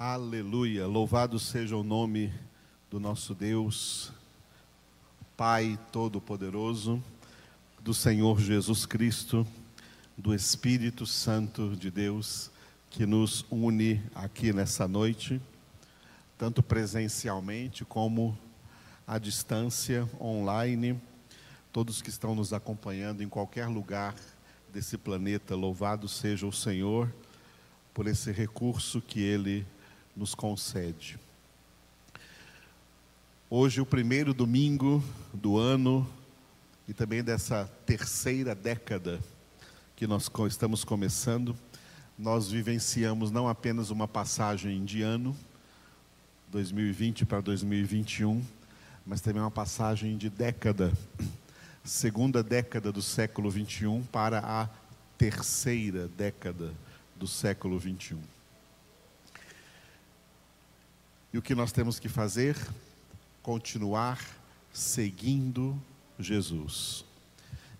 Aleluia, louvado seja o nome do nosso Deus, Pai Todo-Poderoso, do Senhor Jesus Cristo, do Espírito Santo de Deus, que nos une aqui nessa noite, tanto presencialmente como à distância, online, todos que estão nos acompanhando em qualquer lugar desse planeta, louvado seja o Senhor por esse recurso que Ele nos concede. Hoje, o primeiro domingo do ano e também dessa terceira década que nós estamos começando, nós vivenciamos não apenas uma passagem de ano, 2020 para 2021, mas também uma passagem de década, segunda década do século 21 para a terceira década do século 21. E o que nós temos que fazer? Continuar seguindo Jesus.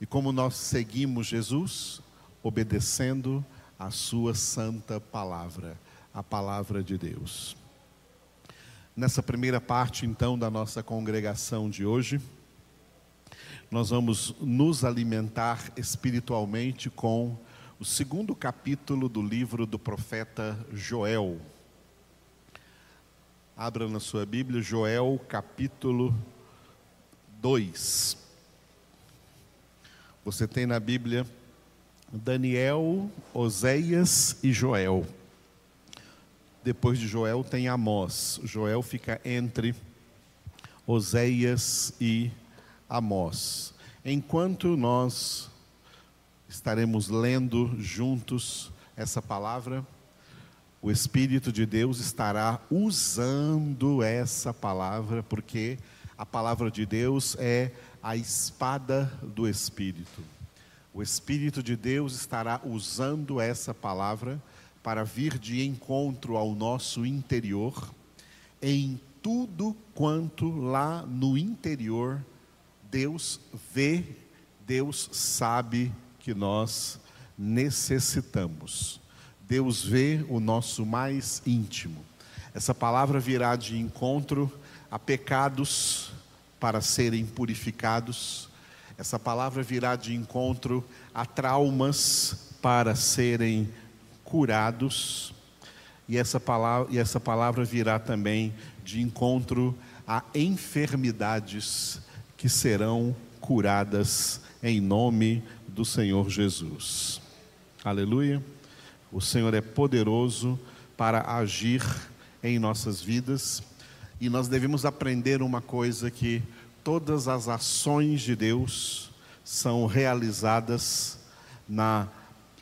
E como nós seguimos Jesus? Obedecendo a Sua santa palavra, a palavra de Deus. Nessa primeira parte, então, da nossa congregação de hoje, nós vamos nos alimentar espiritualmente com o segundo capítulo do livro do profeta Joel. Abra na sua Bíblia, Joel capítulo 2. Você tem na Bíblia Daniel, Oséias e Joel. Depois de Joel tem Amós. Joel fica entre Oséias e Amós. Enquanto nós estaremos lendo juntos essa palavra, o Espírito de Deus estará usando essa palavra, porque a palavra de Deus é a espada do Espírito. O Espírito de Deus estará usando essa palavra para vir de encontro ao nosso interior, em tudo quanto lá no interior Deus vê, Deus sabe que nós necessitamos. Deus vê o nosso mais íntimo. Essa palavra virá de encontro a pecados para serem purificados. Essa palavra virá de encontro a traumas para serem curados. E essa palavra, e essa palavra virá também de encontro a enfermidades que serão curadas em nome do Senhor Jesus. Aleluia. O Senhor é poderoso para agir em nossas vidas e nós devemos aprender uma coisa que todas as ações de Deus são realizadas na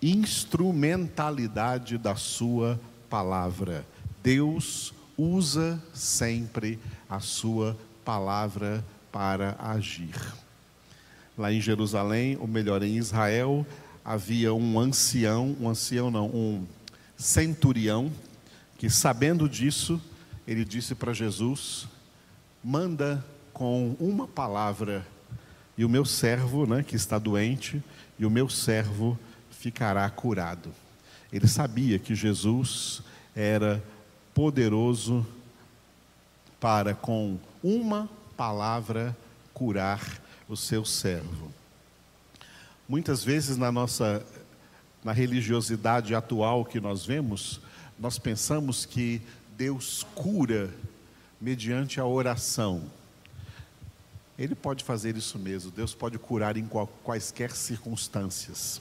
instrumentalidade da sua palavra. Deus usa sempre a sua palavra para agir. Lá em Jerusalém, ou melhor, em Israel, havia um ancião, um ancião não, um centurião, que sabendo disso, ele disse para Jesus: manda com uma palavra, e o meu servo, né, que está doente, e o meu servo ficará curado. Ele sabia que Jesus era poderoso para, com uma palavra, curar o seu servo. Muitas vezes na nossa na religiosidade atual que nós vemos, nós pensamos que Deus cura mediante a oração. Ele pode fazer isso mesmo, Deus pode curar em quaisquer circunstâncias.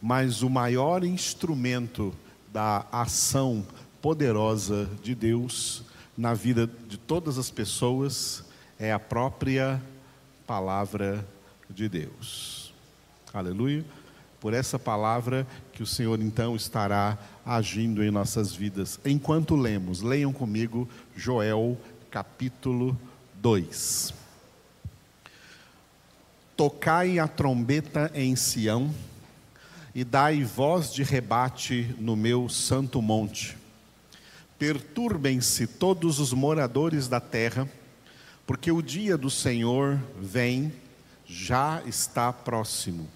Mas o maior instrumento da ação poderosa de Deus na vida de todas as pessoas é a própria palavra de Deus. Aleluia. Por essa palavra que o Senhor então estará agindo em nossas vidas. Enquanto lemos, leiam comigo Joel capítulo 2. Tocai a trombeta em Sião e dai voz de rebate no meu santo monte. Perturbem-se todos os moradores da terra porque o dia do Senhor vem, já está próximo.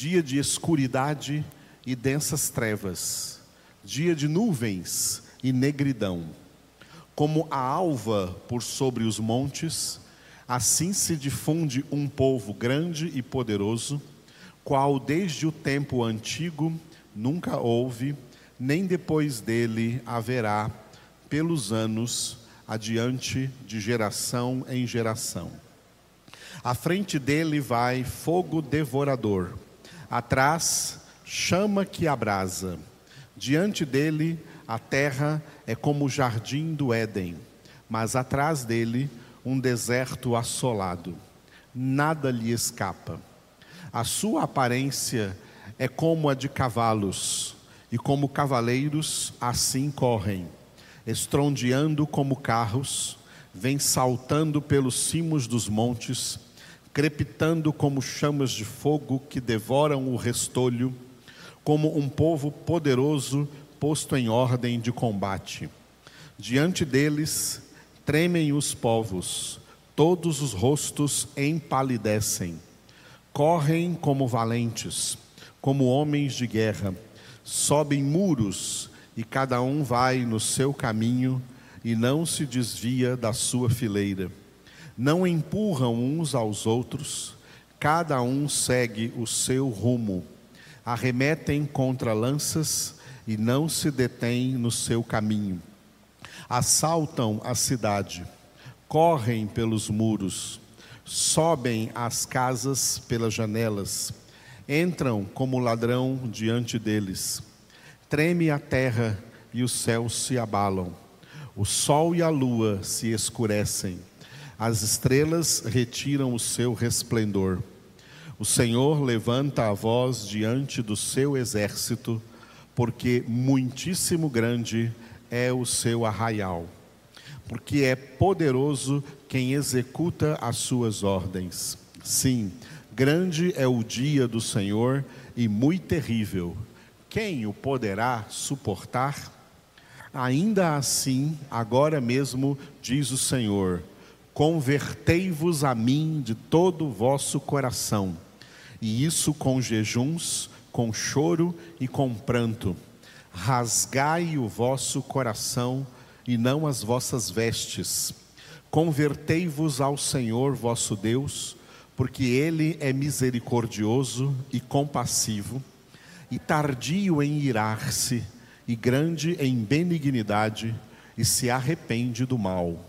Dia de escuridade e densas trevas, dia de nuvens e negridão. Como a alva por sobre os montes, assim se difunde um povo grande e poderoso, qual desde o tempo antigo nunca houve, nem depois dele haverá, pelos anos adiante, de geração em geração. À frente dele vai fogo devorador, atrás, chama que abrasa. Diante dele, a terra é como o jardim do Éden, mas atrás dele, um deserto assolado. Nada lhe escapa. A sua aparência é como a de cavalos, e como cavaleiros assim correm, estrondeando como carros, vem saltando pelos cimos dos montes, crepitando como chamas de fogo que devoram o restolho, como um povo poderoso posto em ordem de combate. Diante deles tremem os povos, todos os rostos empalidecem, correm como valentes, como homens de guerra, sobem muros e cada um vai no seu caminho e não se desvia da sua fileira. Não empurram uns aos outros, cada um segue o seu rumo. Arremetem contra lanças e não se detêm no seu caminho. Assaltam a cidade, correm pelos muros, sobem às casas pelas janelas, entram como ladrão diante deles. Treme a terra e os céus se abalam. O sol e a lua se escurecem. As estrelas retiram o seu resplendor. O Senhor levanta a voz diante do seu exército porque muitíssimo grande é o seu arraial, porque é poderoso quem executa as suas ordens. Sim, grande é o dia do Senhor e muito terrível. Quem o poderá suportar? Ainda assim, agora mesmo, diz o Senhor: convertei-vos a mim de todo o vosso coração, e isso com jejuns, com choro e com pranto. Rasgai o vosso coração e não as vossas vestes. Convertei-vos ao Senhor vosso Deus, porque Ele é misericordioso e compassivo, e tardio em irar-se, e grande em benignidade, e se arrepende do mal.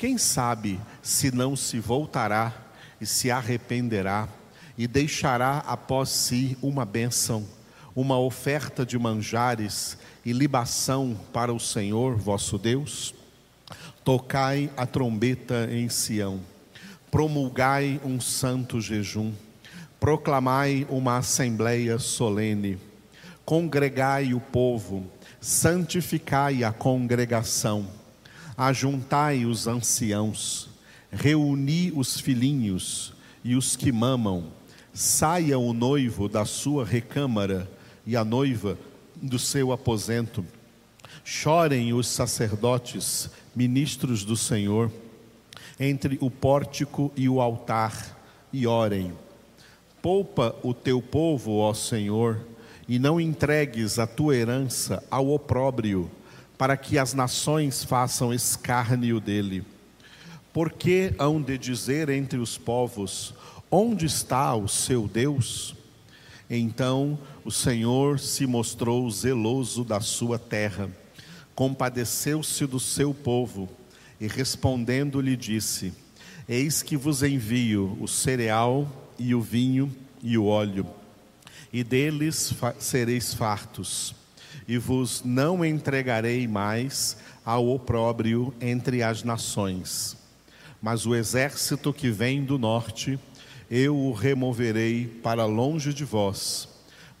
Quem sabe se não se voltará e se arrependerá e deixará após si uma bênção, uma oferta de manjares e libação para o Senhor vosso Deus? Tocai a trombeta em Sião, promulgai um santo jejum, proclamai uma assembleia solene, congregai o povo, santificai a congregação, ajuntai os anciãos, reuni os filhinhos e os que mamam, Saia o noivo da sua recâmara e a noiva do seu aposento. Chorem os sacerdotes, ministros do Senhor, entre o pórtico e o altar, e orem. Poupa o teu povo, ó Senhor, e não entregues a tua herança ao opróbrio, para que as nações façam escárnio dele. Porque hão de dizer entre os povos: Onde está o seu Deus? Então o Senhor se mostrou zeloso da sua terra, compadeceu-se do seu povo e respondendo lhe disse: Eis que vos envio o cereal e o vinho e o óleo, e deles sereis fartos, e vos não entregarei mais ao opróbrio entre as nações. Mas o exército que vem do norte eu o removerei para longe de vós,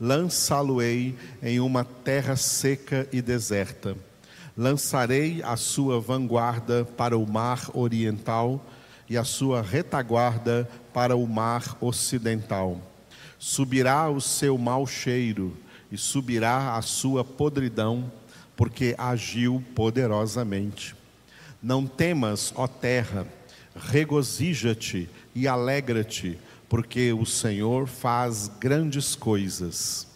lançá-lo-ei em uma terra seca e deserta. Lançarei a sua vanguarda para o mar oriental e a sua retaguarda para o mar ocidental. Subirá o seu mau cheiro e subirá a sua podridão, porque agiu poderosamente. Não temas, ó terra, regozija-te e alegra-te, porque o Senhor faz grandes coisas.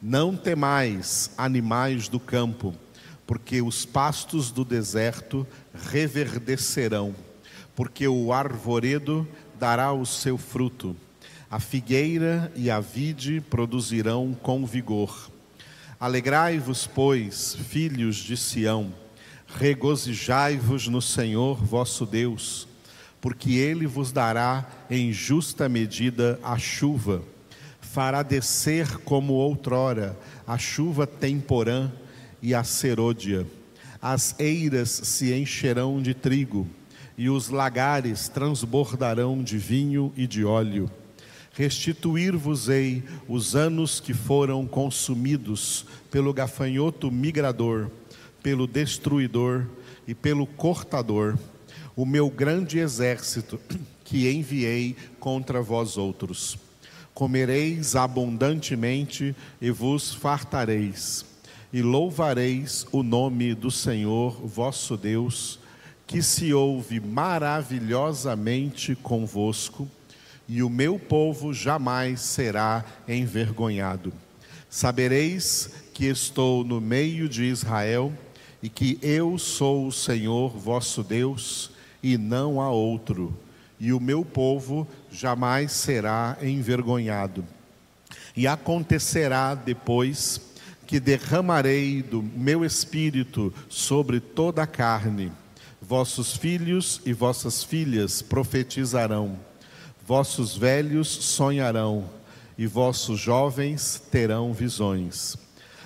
Não temais, animais do campo, porque os pastos do deserto reverdecerão, porque o arvoredo dará o seu fruto, a figueira e a vide produzirão com vigor. Alegrai-vos, pois, filhos de Sião, regozijai-vos no Senhor vosso Deus, porque ele vos dará em justa medida a chuva, fará descer como outrora a chuva temporã e a serôdia. As eiras se encherão de trigo, e os lagares transbordarão de vinho e de óleo. Restituir-vos-ei os anos que foram consumidos pelo gafanhoto migrador, pelo destruidor e pelo cortador, o meu grande exército que enviei contra vós outros. Comereis abundantemente e vos fartareis e louvareis o nome do Senhor vosso Deus, que se ouve maravilhosamente convosco, e o meu povo jamais será envergonhado. Sabereis que estou no meio de Israel e que eu sou o Senhor vosso Deus e não há outro, e o meu povo jamais será envergonhado. E acontecerá depois que derramarei do meu espírito sobre toda a carne. Vossos filhos e vossas filhas profetizarão, vossos velhos sonharão, e vossos jovens terão visões.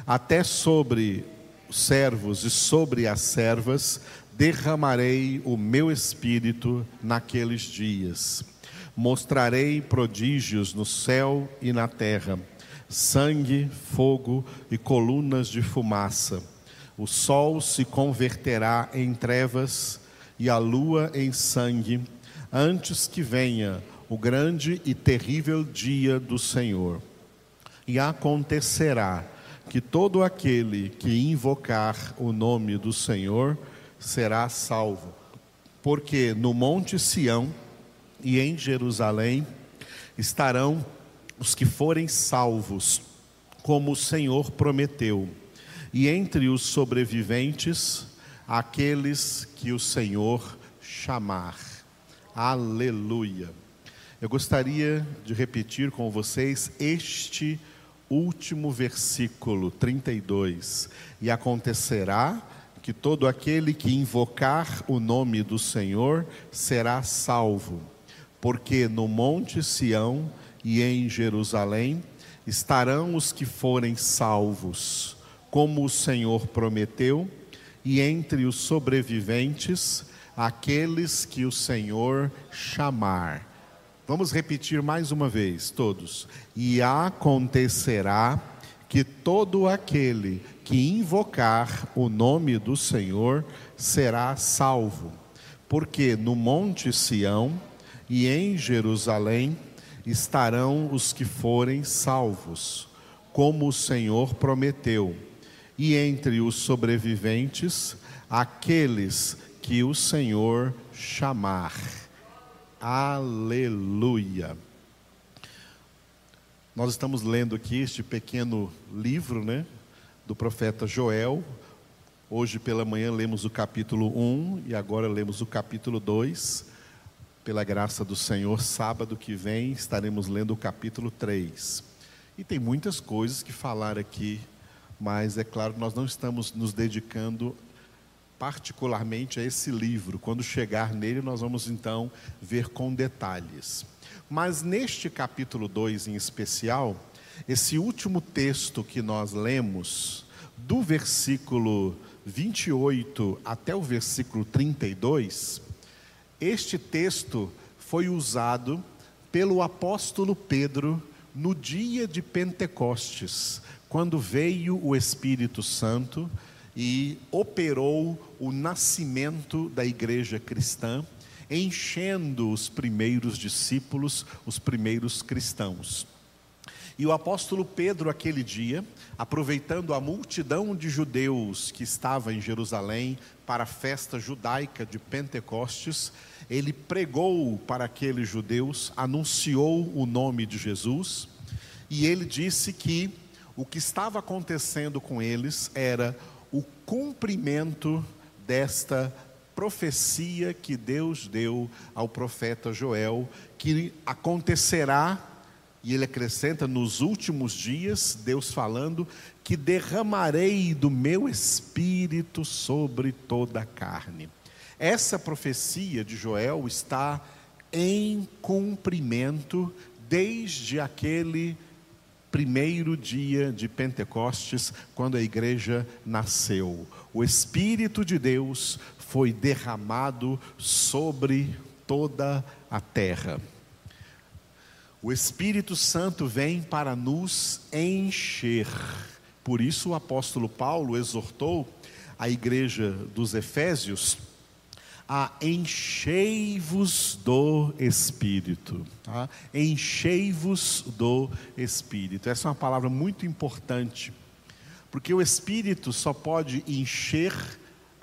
Até sobre os servos e sobre as servas derramarei o meu espírito naqueles dias. Mostrarei prodígios no céu e na terra sangue, fogo e colunas de fumaça. O sol se converterá em trevas e a lua em sangue, antes que venha o grande e terrível dia do Senhor. E acontecerá que todo aquele que invocar o nome do Senhor será salvo. Porque no Monte Sião e em Jerusalém estarão os que forem salvos, como o Senhor prometeu, e entre os sobreviventes, aqueles que o Senhor chamar. Aleluia. Eu gostaria de repetir com vocês este último versículo 32. E acontecerá que todo aquele que invocar o nome do Senhor será salvo, porque no monte Sião e em Jerusalém estarão os que forem salvos, como o Senhor prometeu, e entre os sobreviventes, aqueles que o Senhor chamar. Vamos repetir mais uma vez, todos. E acontecerá que todo aquele que invocar o nome do Senhor será salvo, porque no Monte Sião e em Jerusalém estarão os que forem salvos, como o Senhor prometeu, e entre os sobreviventes, aqueles que o Senhor chamar. Aleluia. Nós estamos lendo aqui este pequeno livro, né, do profeta Joel. Hoje pela manhã lemos o capítulo 1 e agora lemos o capítulo 2 pela graça do Senhor, sábado que vem estaremos lendo o capítulo 3. E tem muitas coisas que falar aqui, mas é claro nós não estamos nos dedicando particularmente a esse livro. Quando chegar nele, nós vamos então ver com detalhes. Mas neste capítulo 2 em especial, esse último texto que nós lemos, do versículo 28 até o versículo 32, este texto foi usado pelo apóstolo Pedro no dia de Pentecostes, quando veio o Espírito Santo e operou o nascimento da igreja cristã, enchendo os primeiros discípulos, os primeiros cristãos. E o apóstolo Pedro, aquele dia, aproveitando a multidão de judeus que estava em Jerusalém para a festa judaica de Pentecostes, ele pregou para aqueles judeus, anunciou o nome de Jesus, e ele disse que o que estava acontecendo com eles era o cumprimento desta profecia que Deus deu ao profeta Joel, que acontecerá, e ele acrescenta, nos últimos dias, Deus falando, que derramarei do meu espírito sobre toda a carne. Essa profecia de Joel está em cumprimento desde aquele primeiro dia de Pentecostes, quando a igreja nasceu. O Espírito de Deus foi derramado sobre toda a terra. O Espírito Santo vem para nos encher. Por isso o apóstolo Paulo exortou a igreja dos Efésios a enchei-vos do Espírito. Tá? Enchei-vos do Espírito. Essa é uma palavra muito importante, porque o Espírito só pode encher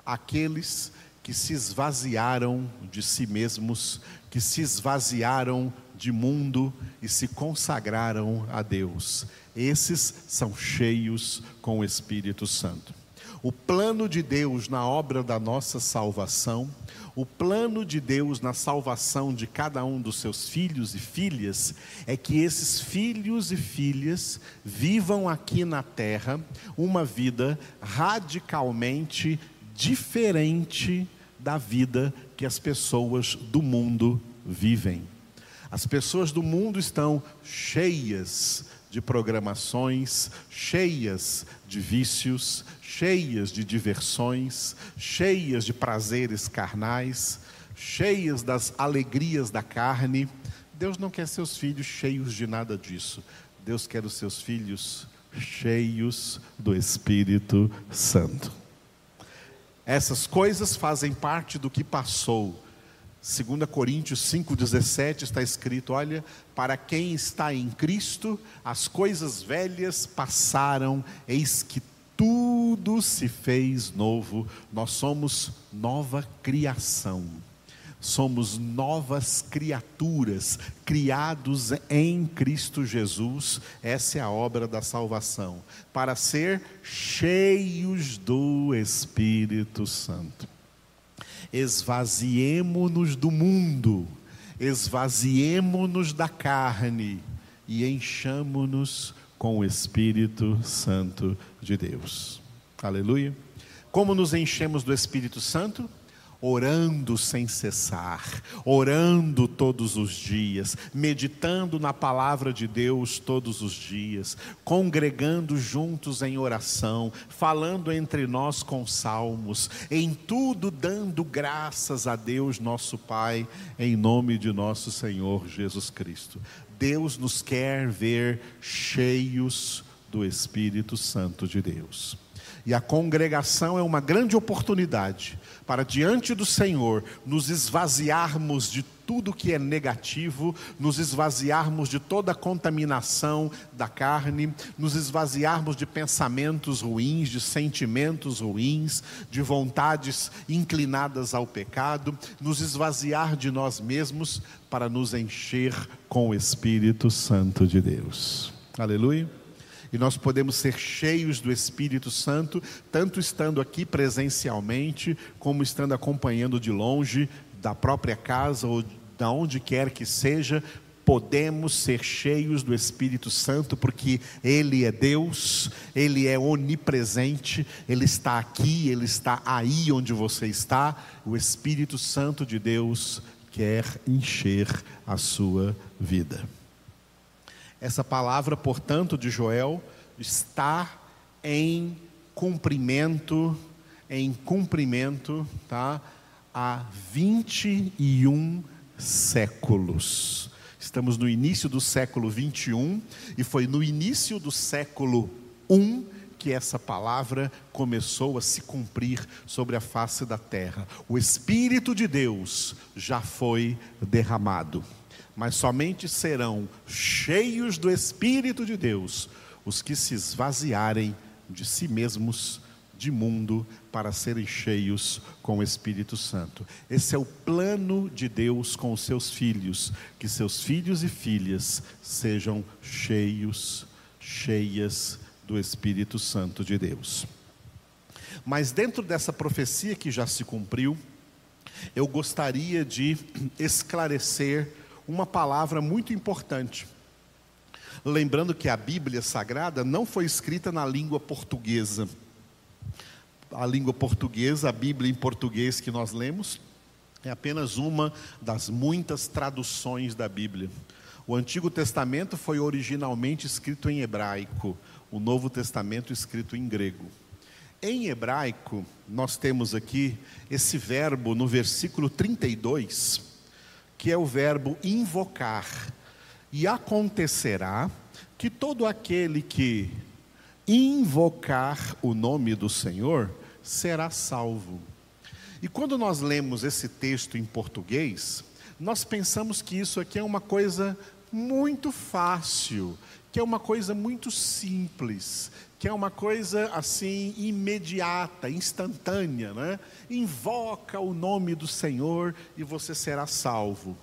aqueles que se esvaziaram de si mesmos, que se esvaziaram de mundo e se consagraram a Deus. Esses são cheios com o Espírito Santo. O plano de Deus na obra da nossa salvação, o plano de Deus na salvação de cada um dos seus filhos e filhas, é que esses filhos e filhas vivam aqui na terra uma vida radicalmente diferente da vida que as pessoas do mundo vivem. As pessoas do mundo estão cheias de programações, cheias de vícios, cheias de diversões, cheias de prazeres carnais, cheias das alegrias da carne. Deus não quer seus filhos cheios de nada disso. Deus quer os seus filhos cheios do Espírito Santo. Essas coisas fazem parte do que passou 2 Coríntios 5,17 está escrito: Olha, para quem está em Cristo, as coisas velhas passaram, eis que tudo se fez novo, nós somos nova criação, somos novas criaturas, criados em Cristo Jesus, essa é a obra da salvação, para ser cheios do Espírito Santo esvaziemo-nos do mundo, esvaziemo-nos da carne e enchamo-nos com o Espírito Santo de Deus. Aleluia. Como nos enchemos do Espírito Santo? Orando sem cessar, orando todos os dias, meditando na palavra de Deus todos os dias, congregando juntos em oração, falando entre nós com salmos, em tudo dando graças a Deus nosso Pai, em nome de nosso Senhor Jesus Cristo. Deus nos quer ver cheios do Espírito Santo de Deus. E a congregação é uma grande oportunidade para, diante do Senhor, nos esvaziarmos de tudo que é negativo, nos esvaziarmos de toda a contaminação da carne, nos esvaziarmos de pensamentos ruins, de sentimentos ruins, de vontades inclinadas ao pecado, nos esvaziar de nós mesmos para nos encher com o Espírito Santo de Deus. Aleluia e nós podemos ser cheios do Espírito Santo, tanto estando aqui presencialmente, como estando acompanhando de longe, da própria casa ou da onde quer que seja, podemos ser cheios do Espírito Santo, porque Ele é Deus, Ele é onipresente, Ele está aqui, Ele está aí onde você está. O Espírito Santo de Deus quer encher a sua vida. Essa palavra, portanto, de Joel está em cumprimento, em cumprimento, tá? Há 21 séculos. Estamos no início do século 21 e foi no início do século 1 que essa palavra começou a se cumprir sobre a face da terra. O Espírito de Deus já foi derramado mas somente serão cheios do Espírito de Deus os que se esvaziarem de si mesmos, de mundo, para serem cheios com o Espírito Santo. Esse é o plano de Deus com os seus filhos, que seus filhos e filhas sejam cheios, cheias do Espírito Santo de Deus. Mas dentro dessa profecia que já se cumpriu, eu gostaria de esclarecer uma palavra muito importante. Lembrando que a Bíblia Sagrada não foi escrita na língua portuguesa. A língua portuguesa, a Bíblia em português que nós lemos, é apenas uma das muitas traduções da Bíblia. O Antigo Testamento foi originalmente escrito em hebraico, o Novo Testamento escrito em grego. Em hebraico, nós temos aqui esse verbo no versículo 32, que é o verbo invocar. E acontecerá que todo aquele que invocar o nome do Senhor será salvo. E quando nós lemos esse texto em português, nós pensamos que isso aqui é uma coisa muito fácil, que é uma coisa muito simples, que é uma coisa assim imediata, instantânea, né? Invoca o nome do Senhor e você será salvo.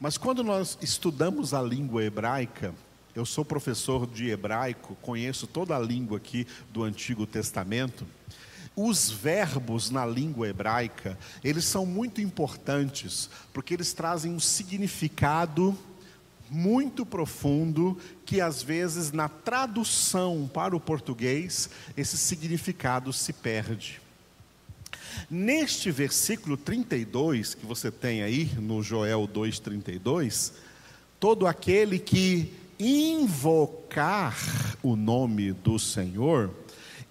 Mas quando nós estudamos a língua hebraica, eu sou professor de hebraico, conheço toda a língua aqui do Antigo Testamento. Os verbos na língua hebraica, eles são muito importantes, porque eles trazem um significado muito profundo que às vezes na tradução para o português esse significado se perde. Neste versículo 32 que você tem aí no Joel 2:32, todo aquele que invocar o nome do Senhor,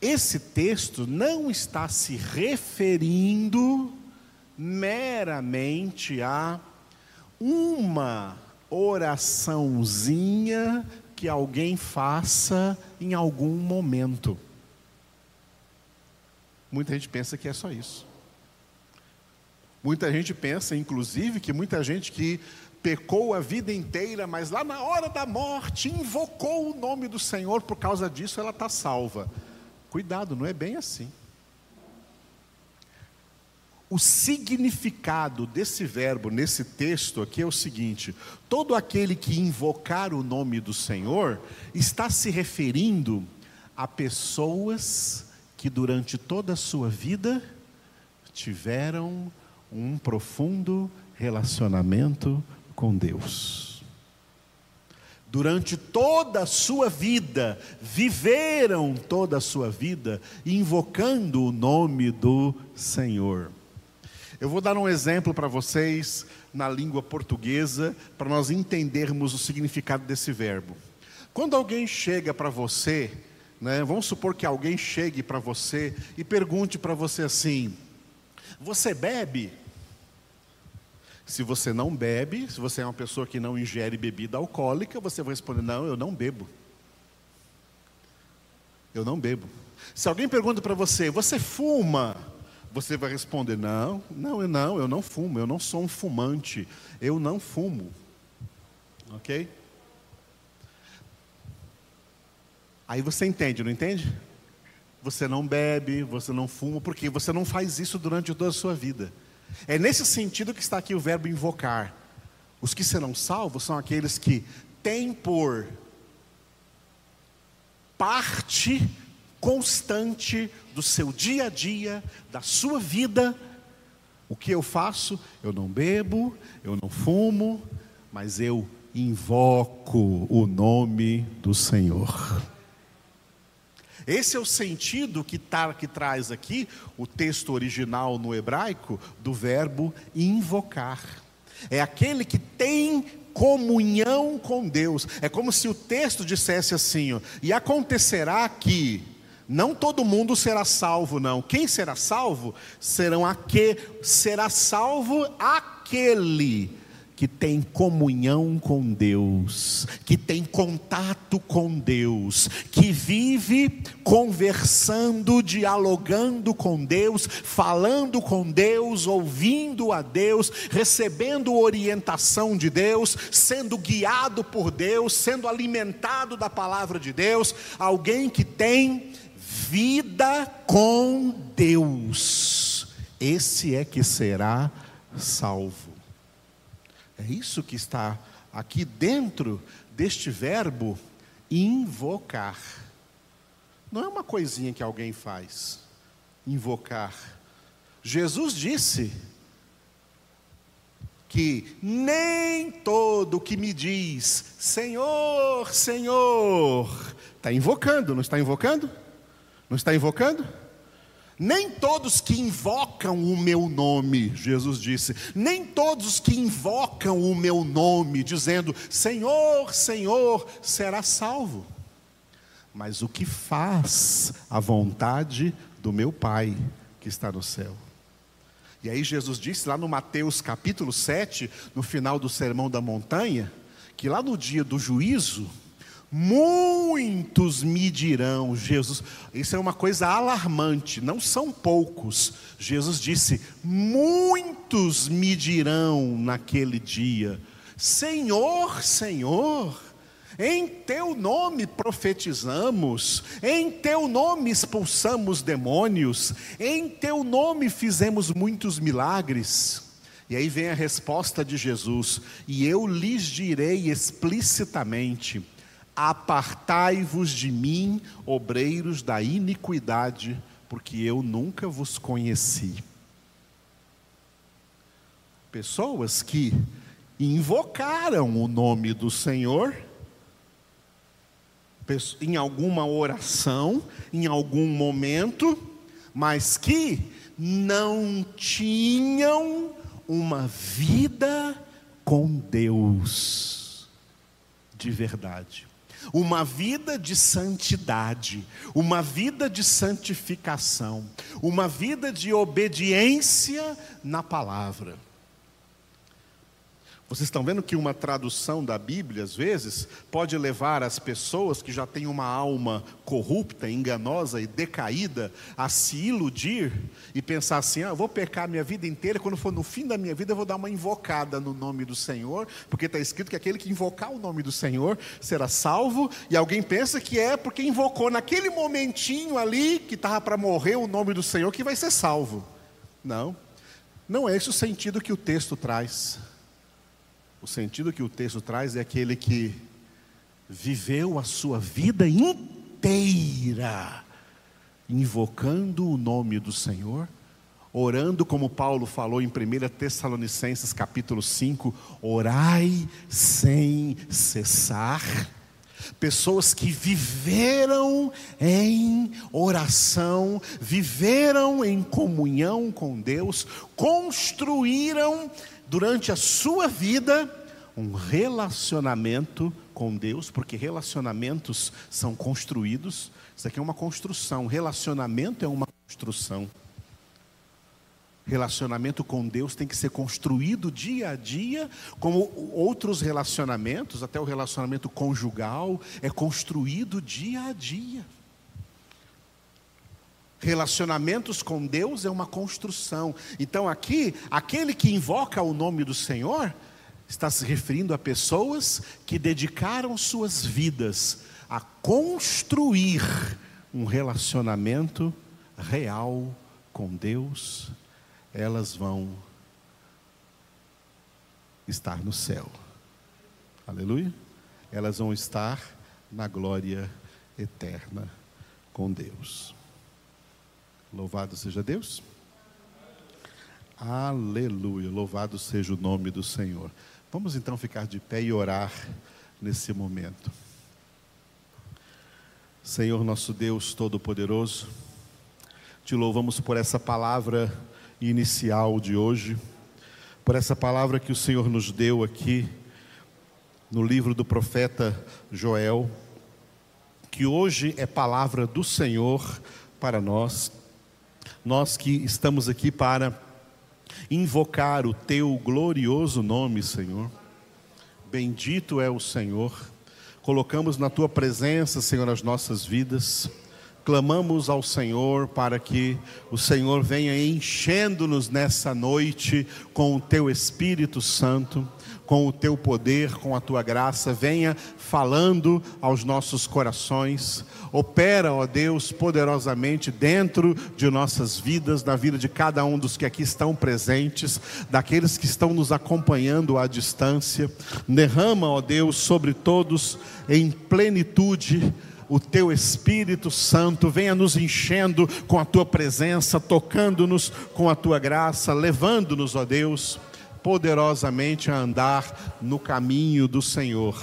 esse texto não está se referindo meramente a uma oraçãozinha que alguém faça em algum momento. Muita gente pensa que é só isso. Muita gente pensa, inclusive, que muita gente que pecou a vida inteira, mas lá na hora da morte invocou o nome do Senhor, por causa disso ela está salva. Cuidado, não é bem assim o significado desse verbo nesse texto aqui é o seguinte: todo aquele que invocar o nome do Senhor está se referindo a pessoas que durante toda a sua vida tiveram um profundo relacionamento com Deus. Durante toda a sua vida, viveram toda a sua vida invocando o nome do Senhor. Eu vou dar um exemplo para vocês na língua portuguesa, para nós entendermos o significado desse verbo. Quando alguém chega para você, né, vamos supor que alguém chegue para você e pergunte para você assim: Você bebe? Se você não bebe, se você é uma pessoa que não ingere bebida alcoólica, você vai responder: Não, eu não bebo. Eu não bebo. Se alguém pergunta para você: Você fuma? Você vai responder: não, não, eu não, eu não fumo, eu não sou um fumante, eu não fumo. Ok? Aí você entende, não entende? Você não bebe, você não fuma, porque você não faz isso durante toda a sua vida. É nesse sentido que está aqui o verbo invocar. Os que serão salvos são aqueles que têm por parte constante do seu dia a dia, da sua vida. O que eu faço? Eu não bebo, eu não fumo, mas eu invoco o nome do Senhor. Esse é o sentido que, tá, que traz aqui o texto original no hebraico do verbo invocar. É aquele que tem comunhão com Deus. É como se o texto dissesse assim: ó, e acontecerá que não todo mundo será salvo, não. Quem será salvo serão aquele, será salvo aquele que tem comunhão com Deus, que tem contato com Deus, que vive conversando, dialogando com Deus, falando com Deus, ouvindo a Deus, recebendo orientação de Deus, sendo guiado por Deus, sendo alimentado da palavra de Deus, alguém que tem vida com Deus, esse é que será salvo. É isso que está aqui dentro deste verbo invocar. Não é uma coisinha que alguém faz. invocar. Jesus disse que nem todo que me diz Senhor, Senhor, está invocando, não está invocando? Não está invocando? Nem todos que invocam o meu nome, Jesus disse, nem todos que invocam o meu nome, dizendo Senhor, Senhor, será salvo. Mas o que faz a vontade do meu Pai que está no céu. E aí Jesus disse lá no Mateus capítulo 7, no final do Sermão da Montanha, que lá no dia do juízo, Muitos me dirão, Jesus, isso é uma coisa alarmante, não são poucos. Jesus disse: Muitos me dirão naquele dia, Senhor, Senhor, em teu nome profetizamos, em teu nome expulsamos demônios, em teu nome fizemos muitos milagres. E aí vem a resposta de Jesus: E eu lhes direi explicitamente: Apartai-vos de mim, obreiros da iniquidade, porque eu nunca vos conheci. Pessoas que invocaram o nome do Senhor, em alguma oração, em algum momento, mas que não tinham uma vida com Deus de verdade uma vida de santidade, uma vida de santificação, uma vida de obediência na palavra. Vocês estão vendo que uma tradução da Bíblia, às vezes, pode levar as pessoas que já têm uma alma corrupta, enganosa e decaída a se iludir e pensar assim: ah, eu vou pecar a minha vida inteira, quando for no fim da minha vida, eu vou dar uma invocada no nome do Senhor, porque está escrito que aquele que invocar o nome do Senhor será salvo, e alguém pensa que é porque invocou naquele momentinho ali, que estava para morrer o nome do Senhor, que vai ser salvo. Não, não é esse o sentido que o texto traz. O sentido que o texto traz é aquele que viveu a sua vida inteira invocando o nome do Senhor, orando como Paulo falou em 1 Tessalonicenses capítulo 5, orai sem cessar. Pessoas que viveram em oração, viveram em comunhão com Deus, construíram durante a sua vida um relacionamento com Deus, porque relacionamentos são construídos. Isso aqui é uma construção, relacionamento é uma construção. Relacionamento com Deus tem que ser construído dia a dia, como outros relacionamentos, até o relacionamento conjugal, é construído dia a dia. Relacionamentos com Deus é uma construção. Então, aqui, aquele que invoca o nome do Senhor, está se referindo a pessoas que dedicaram suas vidas a construir um relacionamento real com Deus, elas vão estar no céu. Aleluia? Elas vão estar na glória eterna com Deus. Louvado seja Deus. Aleluia. Louvado seja o nome do Senhor. Vamos então ficar de pé e orar nesse momento. Senhor nosso Deus Todo-Poderoso, te louvamos por essa palavra inicial de hoje, por essa palavra que o Senhor nos deu aqui no livro do profeta Joel, que hoje é palavra do Senhor para nós nós que estamos aqui para invocar o teu glorioso nome, Senhor. Bendito é o Senhor. Colocamos na tua presença, Senhor, as nossas vidas. Clamamos ao Senhor para que o Senhor venha enchendo-nos nessa noite com o teu Espírito Santo com o teu poder, com a tua graça, venha falando aos nossos corações. Opera, ó Deus, poderosamente dentro de nossas vidas, na vida de cada um dos que aqui estão presentes, daqueles que estão nos acompanhando à distância. Derrama, ó Deus, sobre todos em plenitude o teu Espírito Santo venha nos enchendo com a tua presença, tocando-nos com a tua graça, levando-nos, ó Deus, poderosamente a andar no caminho do Senhor.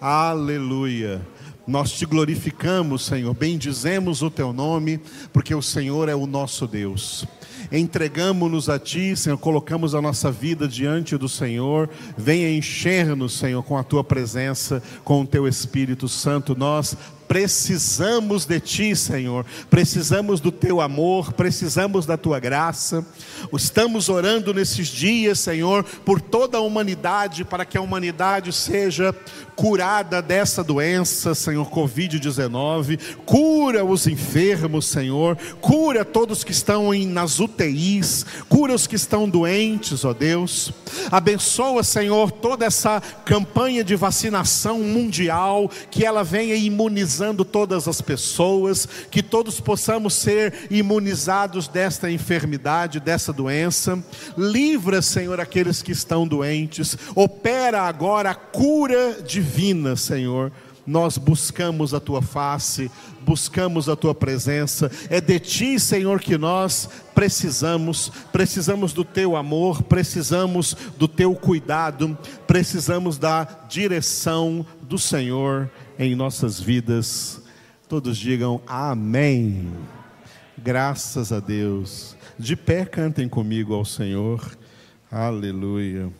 Aleluia. Nós te glorificamos, Senhor, bendizemos o teu nome, porque o Senhor é o nosso Deus. Entregamos-nos a Ti, Senhor, colocamos a nossa vida diante do Senhor, venha encher-nos, Senhor, com a Tua presença, com o Teu Espírito Santo, nós precisamos de Ti, Senhor, precisamos do Teu amor, precisamos da Tua graça. Estamos orando nesses dias, Senhor, por toda a humanidade, para que a humanidade seja curada dessa doença, Senhor, Covid-19. Cura os enfermos, Senhor, cura todos que estão em, nas UTIs, cura os que estão doentes, ó Deus. Abençoa, Senhor, toda essa campanha de vacinação mundial, que ela venha imunizar imunizando todas as pessoas, que todos possamos ser imunizados desta enfermidade, dessa doença. Livra, Senhor, aqueles que estão doentes. Opera agora a cura divina, Senhor nós buscamos a tua face, buscamos a tua presença. É de ti, Senhor, que nós precisamos. Precisamos do teu amor, precisamos do teu cuidado, precisamos da direção do Senhor em nossas vidas. Todos digam amém. Graças a Deus. De pé cantem comigo ao Senhor. Aleluia.